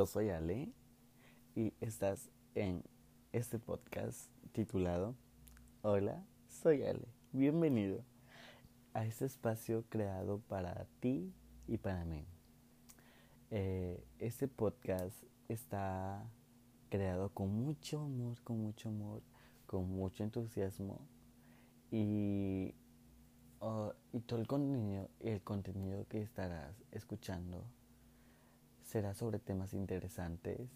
yo soy Ale y estás en este podcast titulado Hola, soy Ale. Bienvenido a este espacio creado para ti y para mí. Eh, este podcast está creado con mucho amor, con mucho amor, con mucho entusiasmo y, oh, y todo el contenido, el contenido que estarás escuchando será sobre temas interesantes.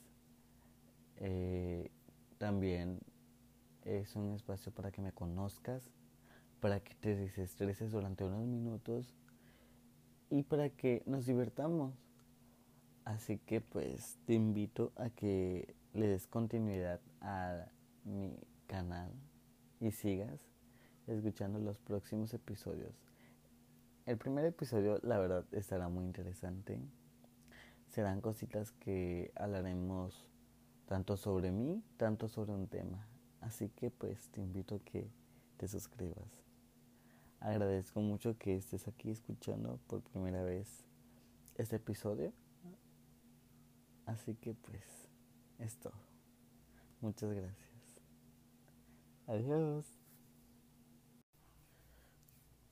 Eh, también es un espacio para que me conozcas, para que te desestreses durante unos minutos y para que nos divertamos. Así que pues te invito a que le des continuidad a mi canal y sigas escuchando los próximos episodios. El primer episodio la verdad estará muy interesante serán cositas que hablaremos tanto sobre mí, tanto sobre un tema. Así que pues te invito a que te suscribas. Agradezco mucho que estés aquí escuchando por primera vez este episodio. Así que pues es todo. Muchas gracias. Adiós.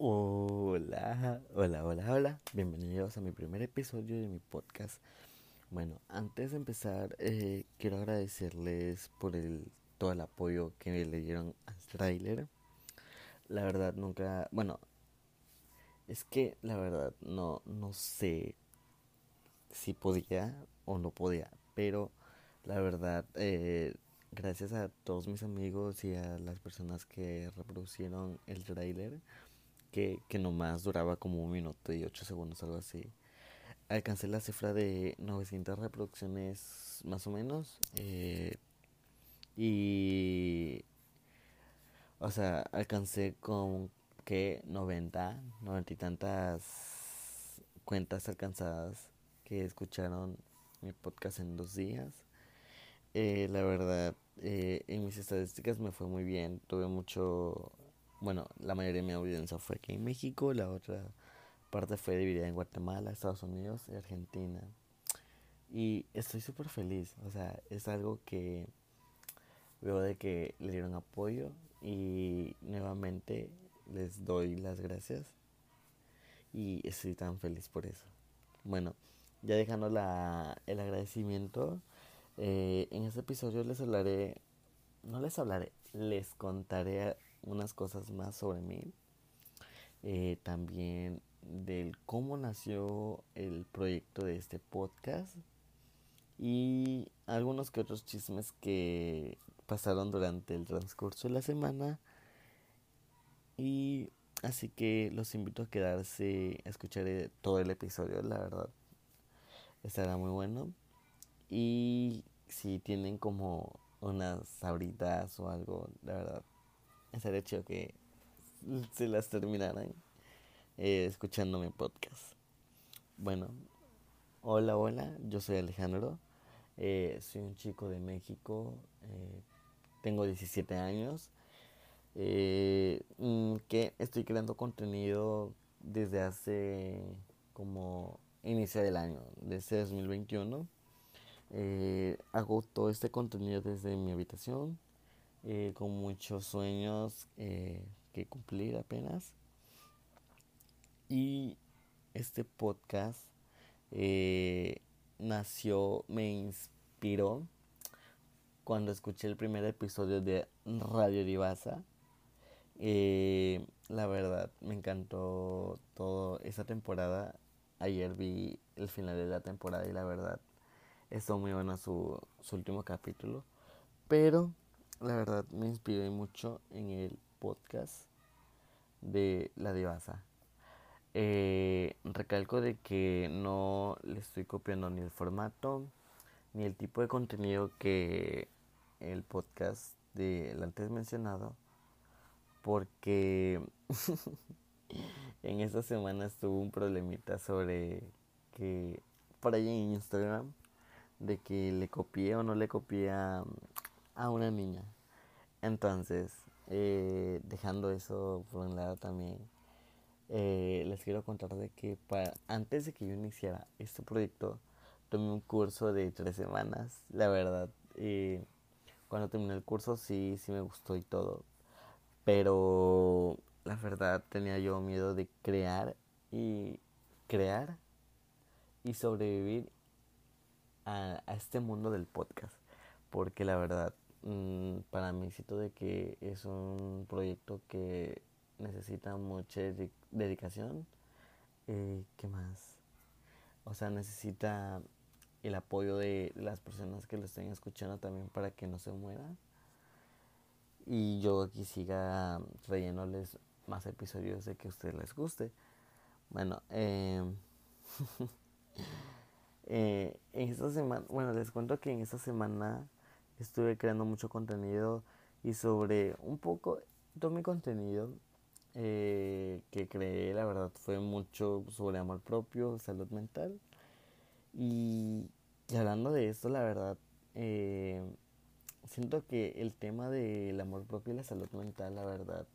Hola, hola, hola, hola. Bienvenidos a mi primer episodio de mi podcast. Bueno, antes de empezar, eh, quiero agradecerles por el, todo el apoyo que le dieron al trailer. La verdad, nunca. Bueno, es que la verdad no, no sé si podía o no podía, pero la verdad, eh, gracias a todos mis amigos y a las personas que reproducieron el trailer que, que nomás duraba como un minuto y ocho segundos, algo así. Alcancé la cifra de 900 reproducciones más o menos. Eh, y... O sea, alcancé con que 90, 90 y tantas cuentas alcanzadas que escucharon mi podcast en dos días. Eh, la verdad, eh, en mis estadísticas me fue muy bien. Tuve mucho bueno, la mayoría de mi audiencia fue aquí en México, la otra parte fue dividida en Guatemala, Estados Unidos y Argentina. Y estoy súper feliz, o sea, es algo que veo de que le dieron apoyo y nuevamente les doy las gracias y estoy tan feliz por eso. Bueno, ya dejando la, el agradecimiento, eh, en este episodio les hablaré, no les hablaré, les contaré unas cosas más sobre mí. Eh, también del cómo nació el proyecto de este podcast. Y algunos que otros chismes que pasaron durante el transcurso de la semana. Y así que los invito a quedarse a escuchar eh, todo el episodio, la verdad. Estará muy bueno. Y si tienen como unas sabritas o algo, la verdad, el hecho que se las terminaran eh, escuchando mi podcast. Bueno, hola, hola, yo soy Alejandro, eh, soy un chico de México, eh, tengo 17 años, mm, que estoy creando contenido desde hace como inicio del año, desde 2021. hago todo este contenido desde mi habitación eh, con muchos sueños eh, que cumplir apenas. Y este podcast eh, nació, me inspiró cuando escuché el primer episodio de Radio Divasa. la verdad, me encantó toda esa temporada. Ayer vi el final de la temporada y la verdad, estuvo muy bueno su, su último capítulo. Pero la verdad me inspiré mucho en el podcast de La Divasa. Eh, recalco de que no le estoy copiando ni el formato ni el tipo de contenido que el podcast del antes mencionado porque en esta semana estuvo un problemita sobre que por ahí en Instagram de que le copié o no le copié a una niña. Entonces, eh, dejando eso por un lado también, eh, les quiero contar de que antes de que yo iniciara este proyecto, tomé un curso de tres semanas, la verdad. Y cuando terminé el curso sí, sí me gustó y todo. Pero la verdad tenía yo miedo de crear y crear y sobrevivir a, este mundo del podcast. Porque la verdad, mm, para mí siento de que es un proyecto que necesita mucha dedicación. Eh, ¿Qué más? O sea, necesita el apoyo de las personas que lo estén escuchando también para que no se muera. Y yo aquí siga trayéndoles más episodios de que a ustedes les guste. Bueno, eh, eh, en esta semana, bueno, les cuento que en esta semana estuve creando mucho contenido y sobre un poco, todo mi contenido eh, que creé, la verdad, fue mucho sobre amor propio, salud mental. Y, hablando de esto, la verdad, eh, siento que el tema del amor propio y la salud mental, la verdad,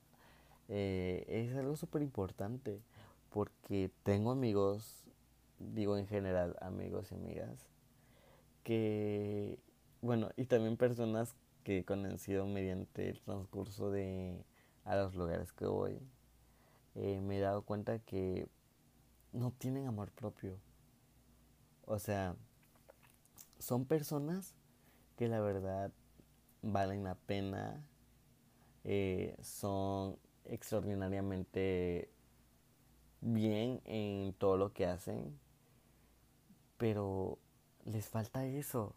eh, es algo súper importante porque tengo amigos, digo en general amigos y amigas, que, bueno, y también personas que he conocido mediante el transcurso de a los lugares que voy, eh, me he dado cuenta que no tienen amor propio. O sea, son personas que la verdad valen la pena, eh, son extraordinariamente bien en todo lo que hacen, pero les falta eso.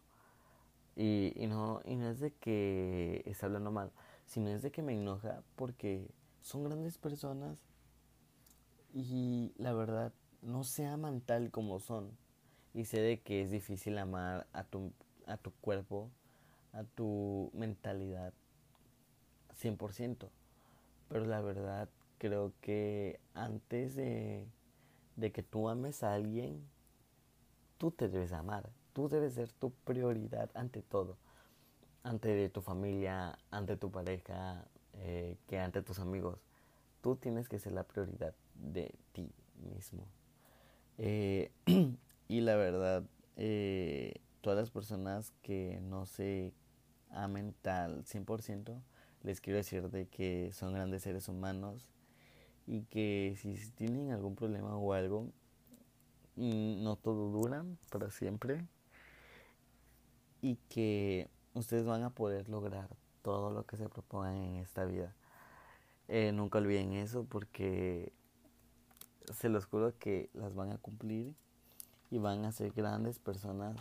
Y, y, no, y no es de que está hablando mal, sino es de que me enoja porque son grandes personas y la verdad no se aman tal como son. Y sé de que es difícil amar a tu, a tu cuerpo, a tu mentalidad 100%. Pero la verdad creo que antes de, de que tú ames a alguien, tú te debes amar. Tú debes ser tu prioridad ante todo. Ante tu familia, ante tu pareja, eh, que ante tus amigos. Tú tienes que ser la prioridad de ti mismo. Eh, y la verdad, eh, todas las personas que no se amen tal 100%, les quiero decir de que son grandes seres humanos y que si tienen algún problema o algo, mm, no todo dura para siempre y que ustedes van a poder lograr todo lo que se propongan en esta vida. Eh, nunca olviden eso porque se los juro que las van a cumplir y van a ser grandes personas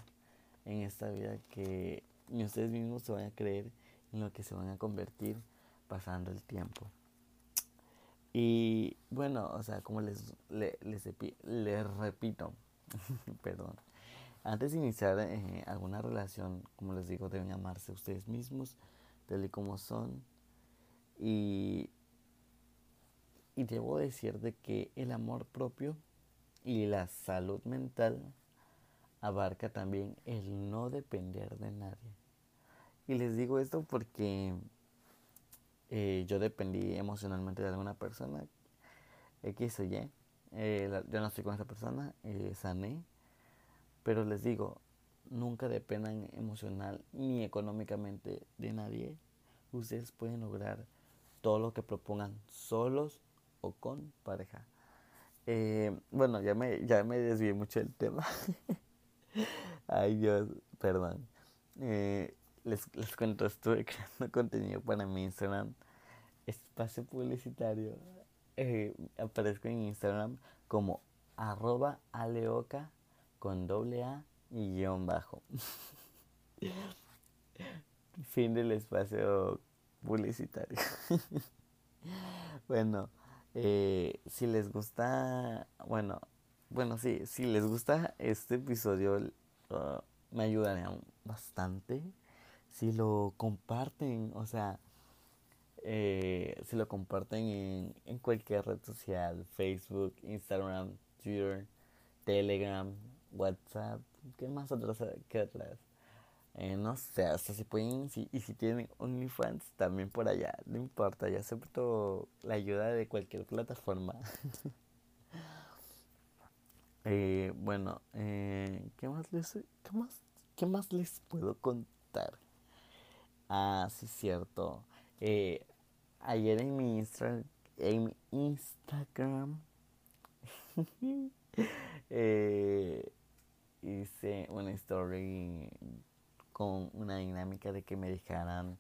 en esta vida que ni ustedes mismos se van a creer en lo que se van a convertir pasando el tiempo. Y bueno, o sea, como les, les, les, repito, perdón, antes de iniciar eh, alguna relación, como les digo, deben amarse ustedes mismos, tal y como son. Y, y debo decir de que el amor propio y la salud mental abarca también el no depender de nadie. Y les digo esto porque eh, yo dependí emocionalmente de alguna persona, X o Y. Eh, yo no estoy con esa persona, sané. Pero les digo, nunca dependan emocional ni económicamente de nadie. Ustedes pueden lograr todo lo que propongan solos o con pareja. bueno, ya me, ya me desvié mucho del tema. Ay Dios, perdón. Eh, les, les cuento, estuve creando contenido para mi Instagram. Espacio publicitario. Eh, aparezco en Instagram como arroba aleoca con doble A y guion bajo. fin del espacio publicitario. bueno, eh, si les gusta, bueno, bueno, sí, si les gusta este episodio, uh, me ayudaría bastante si lo comparten, o sea, eh, si lo comparten en, en, cualquier red social, Facebook, Instagram, Twitter, Telegram, WhatsApp, ¿qué más otras? ¿Qué otras? Eh, no sé, hasta si pueden, si, y si tienen OnlyFans, también por allá, no importa, yo acepto la ayuda de cualquier plataforma. Eh, bueno, eh, ¿qué, más les, qué, más, ¿qué más les puedo contar? Ah, sí, cierto. Eh, ayer en mi, en mi Instagram eh, hice una story con una dinámica de que me dejaran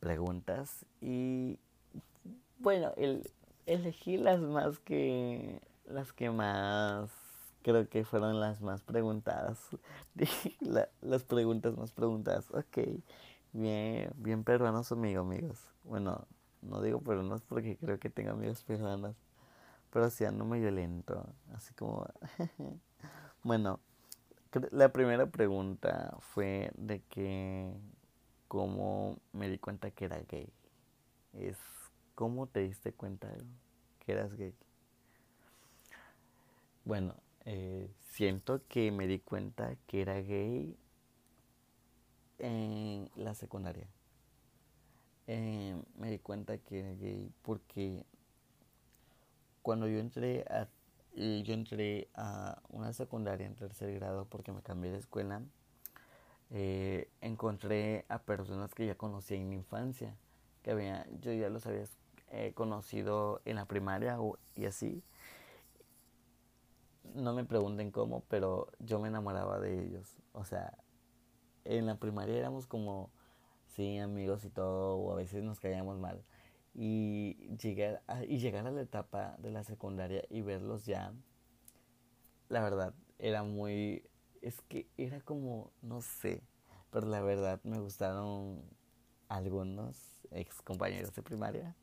preguntas y bueno, el, elegí las más que las que más creo que fueron las más preguntadas. Las preguntas más preguntadas. Ok bien bien peruanos amigo amigos. Bueno no digo peruanos porque creo que tengo amigos peruanos pero sí ando medio lento así como bueno la primera pregunta fue de que cómo me di cuenta que era gay es cómo te diste cuenta que eras gay bueno eh, siento que me di cuenta que era gay en la secundaria. Eh, me di cuenta que era gay porque cuando yo entré a yo entré a una secundaria en tercer grado porque me cambié de escuela eh, encontré a personas que ya conocía en mi infancia que había yo ya los había conocido en la primaria y así no me pregunten cómo, pero yo me enamoraba de ellos. O sea, en la primaria éramos como, sí, amigos y todo, o a veces nos caíamos mal. Y llegar a, y llegar a la etapa de la secundaria y verlos ya, la verdad, era muy... Es que era como, no sé, pero la verdad me gustaron algunos ex compañeros de primaria,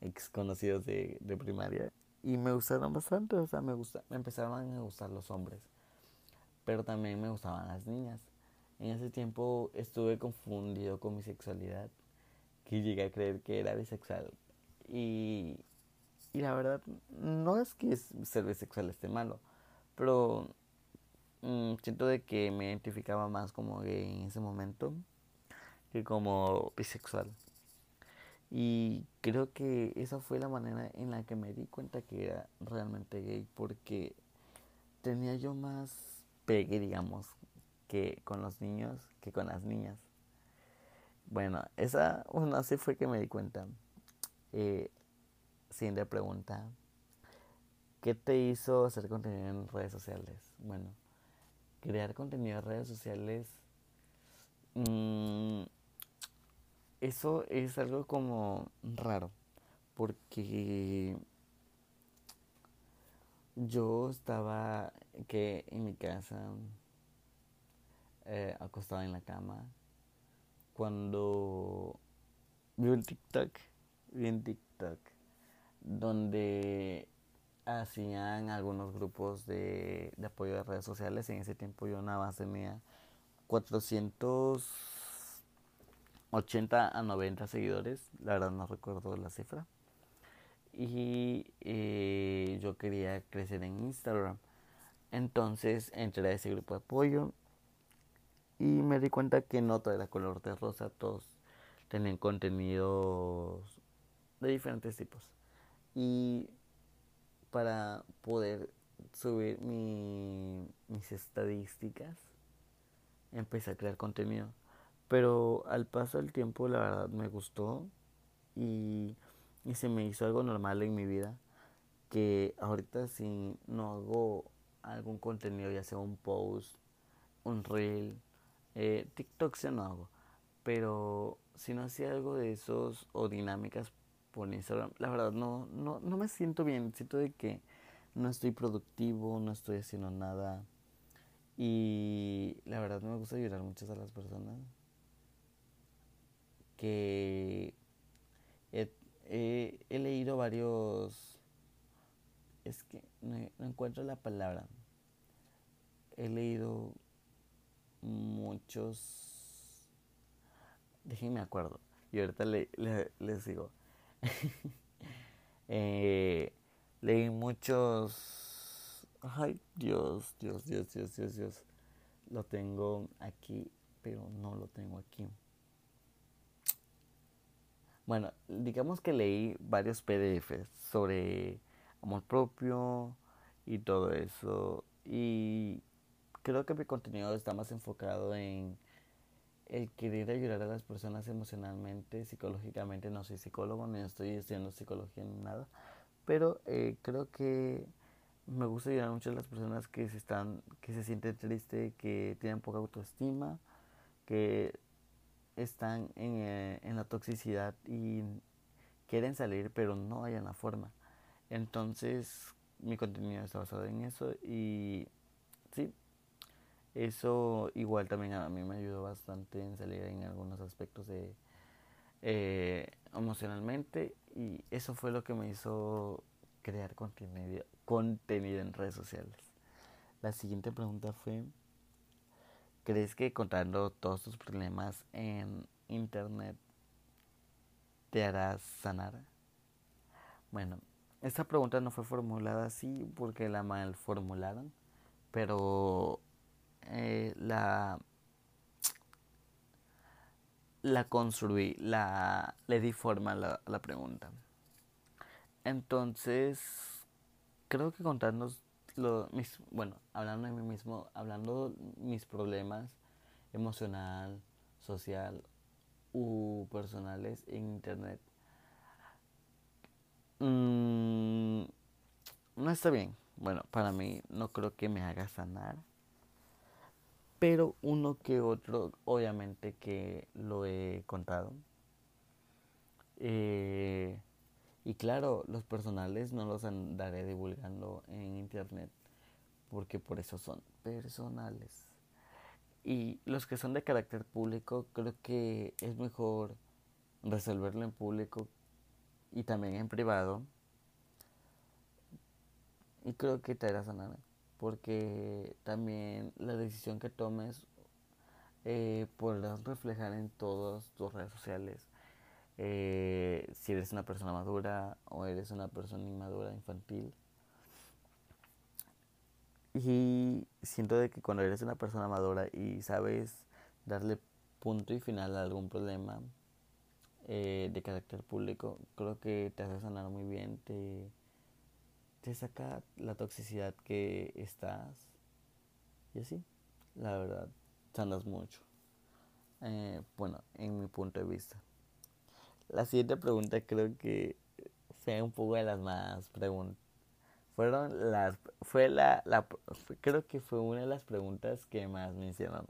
ex conocidos de, de primaria y me gustaron bastante, o sea, me, gusta, me empezaron a gustar los hombres, pero también me gustaban las niñas. En ese tiempo estuve confundido con mi sexualidad, que llegué a creer que era bisexual. Y, y la verdad, no es que ser bisexual esté malo, pero mm, siento de que me identificaba más como gay en ese momento que como bisexual. Y creo que esa fue la manera en la que me di cuenta que era realmente gay, porque tenía yo más pegue, digamos, que con los niños que con las niñas. Bueno, esa, bueno, así fue que me di cuenta. Eh, siguiente pregunta. ¿Qué te hizo hacer contenido en redes sociales? Bueno, crear contenido en redes sociales mmm, eso es algo como raro, porque yo estaba que en mi casa eh, acostado en la cama cuando vi un TikTok, vi un TikTok donde hacían algunos grupos de, de apoyo de redes sociales. En ese tiempo yo nada más tenía 400 80 a 90 seguidores, la verdad no recuerdo la cifra. Y eh, yo quería crecer en Instagram. Entonces entré a ese grupo de apoyo y me di cuenta que no todo era color de rosa, todos tenían contenidos de diferentes tipos. Y para poder subir mi, mis estadísticas, empecé a crear contenido. Pero al paso del tiempo la verdad me gustó y, se me hizo algo normal en mi vida que ahorita si no hago algún contenido, ya sea un post, un reel, eh, TikTok ya no hago, pero si no hacía algo de esos o dinámicas por Instagram, la verdad no, no, no me siento bien, siento de que no estoy productivo, no estoy haciendo nada y la verdad me gusta ayudar muchas a las personas que he, leído varios... Es que no, encuentro la palabra. He leído muchos... Déjenme acuerdo. Y ahorita le, les digo. eh, leí muchos... Ay, Dios, Dios, Dios, Dios, Dios, Dios. Lo tengo aquí, pero no lo tengo aquí. Bueno, digamos que leí varios PDFs sobre amor propio y todo eso. Y creo que mi contenido está más enfocado en el querer ayudar a las personas emocionalmente, psicológicamente. No soy psicólogo, ni estoy estudiando psicología ni nada, pero eh, creo que me gusta ayudar mucho a las personas que se están, que se sienten tristes, que tienen poca autoestima, que están en, eh, en la toxicidad y quieren salir, pero no hay la forma. Entonces, mi contenido está basado en eso y sí, eso igual también a mí me ayudó bastante en salir en algunos aspectos de eh, emocionalmente y eso fue lo que me hizo crear contenido, contenido en redes sociales. La siguiente pregunta fue, ¿crees que contando todos tus problemas en internet te harás sanar? Bueno, esta pregunta no fue formulada así porque la mal formularon, pero eh, la la construí, la le di forma a la, la pregunta. Entonces, creo que contarnos lo, mis, bueno, hablando de mí mismo, hablando mis problemas emocional, social u personales en internet, mmm, no está bien. Bueno, para mí no creo que me haga sanar. Pero uno que otro, obviamente que lo he contado. Eh, y claro, los personales no los andaré divulgando en internet porque por eso son personales. Y los que son de carácter público, creo que es mejor resolverlo en público y también en privado. Y creo que te hará sanar porque también la decisión que tomes eh, podrás reflejar en todas tus redes sociales eh, si eres una persona madura o eres una persona inmadura, infantil. Y siento de que cuando eres una persona madura y sabes darle punto y final a algún problema eh, de carácter público, creo que te hace sanar muy bien, te, te saca la toxicidad que estás. Y así, la verdad, sanas mucho. Eh, bueno, en mi punto de vista. La siguiente pregunta creo que fue un poco de las más preguntas. Fueron las, fue la, la, creo que fue una de las preguntas que más me hicieron.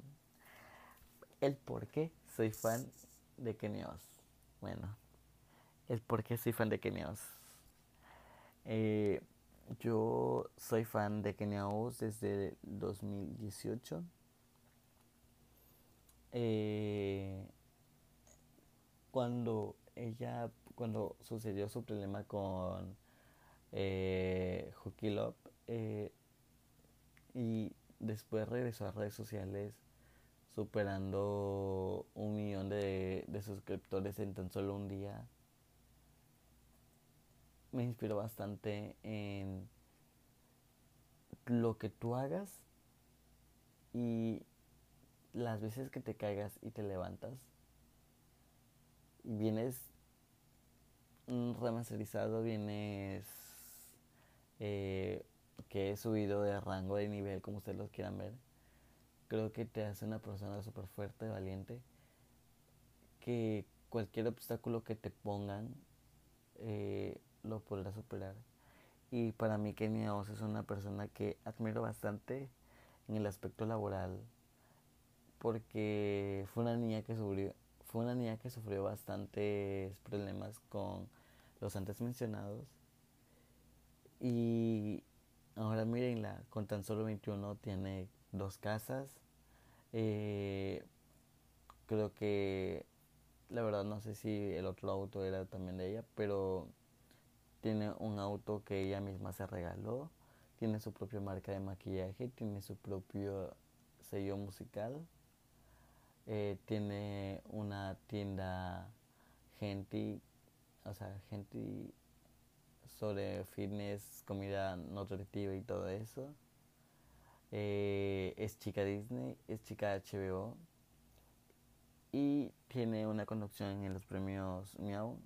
El por qué soy fan de Kenios. Bueno, el por qué soy fan de Kenios. Yo soy fan de Kenios desde 2018. Eh, cuando ella, cuando sucedió su problema con eh, Love, eh, y después regresó a redes sociales superando un millón de, de suscriptores en tan solo un día. Me inspiró bastante en lo que tú hagas y las veces que te caigas y te levantas vienes remasterizado, vienes eh, que he subido de rango de nivel, como ustedes lo quieran ver. Creo que te hace una persona súper fuerte, valiente, que cualquier obstáculo que te pongan eh, lo podrás superar. Y para mí Kenia Oz es una persona que admiro bastante en el aspecto laboral, porque fue una niña que sufrió, fue una niña que sufrió bastantes problemas con los antes mencionados. Y ahora mírenla, con tan solo 21 tiene dos casas. Eh, creo que la verdad no sé si el otro auto era también de ella, pero tiene un auto que ella misma se regaló, tiene su propia marca de maquillaje, tiene su propio sello musical eh, tiene una tienda gente, o sea, gente sobre fitness, comida nutritiva y todo eso. Eh, es chica Disney, es chica HBO y tiene una conducción en los premios Miau.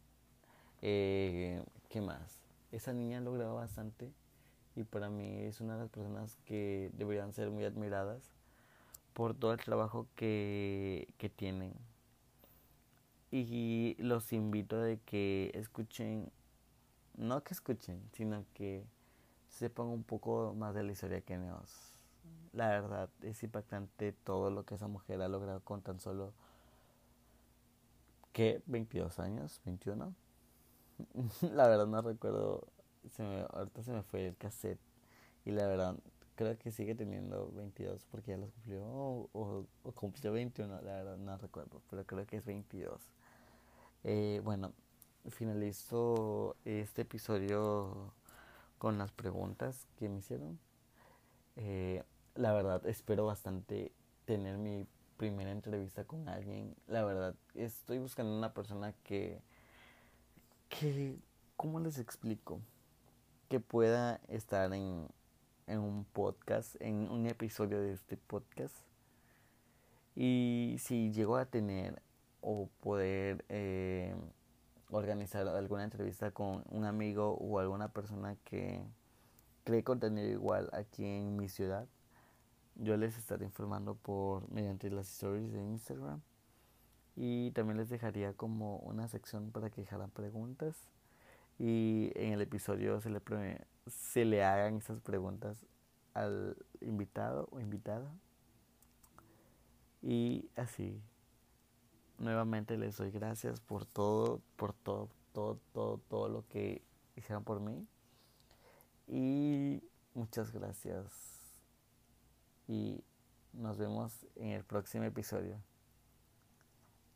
Eh, ¿Qué más? Esa niña ha logrado bastante y para mí es una de las personas que deberían ser muy admiradas por todo el trabajo que, que tienen. Y los invito a que escuchen, no que escuchen, sino que sepan un poco más de la historia que nos. La verdad es impactante todo lo que esa mujer ha logrado con tan solo ¿qué? 22 años, 21. la verdad no recuerdo, se me, ahorita se me fue el cassette y la verdad creo que sigue teniendo 22 porque ya los cumplió o, cumplió 21, la verdad no recuerdo, pero creo que es 22. Eh, bueno, finalizo este episodio con las preguntas que me hicieron. Eh, la verdad, espero bastante tener mi primera entrevista con alguien. La verdad, estoy buscando una persona que, que, ¿cómo les explico? Que pueda estar en, en un podcast, en un episodio de este podcast. Y si llego a tener o poder eh, organizar alguna entrevista con un amigo o alguna persona que cree contenido igual aquí en mi ciudad, yo les estaré informando por mediante las stories de Instagram y también les dejaría como una sección para que dejaran preguntas y en el episodio se le se le hagan esas preguntas al invitado o invitada y así nuevamente les doy gracias por todo, por todo, todo, todo, todo lo que hicieron por mí. Y muchas gracias. Y nos vemos en el próximo episodio.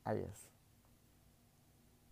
Adiós.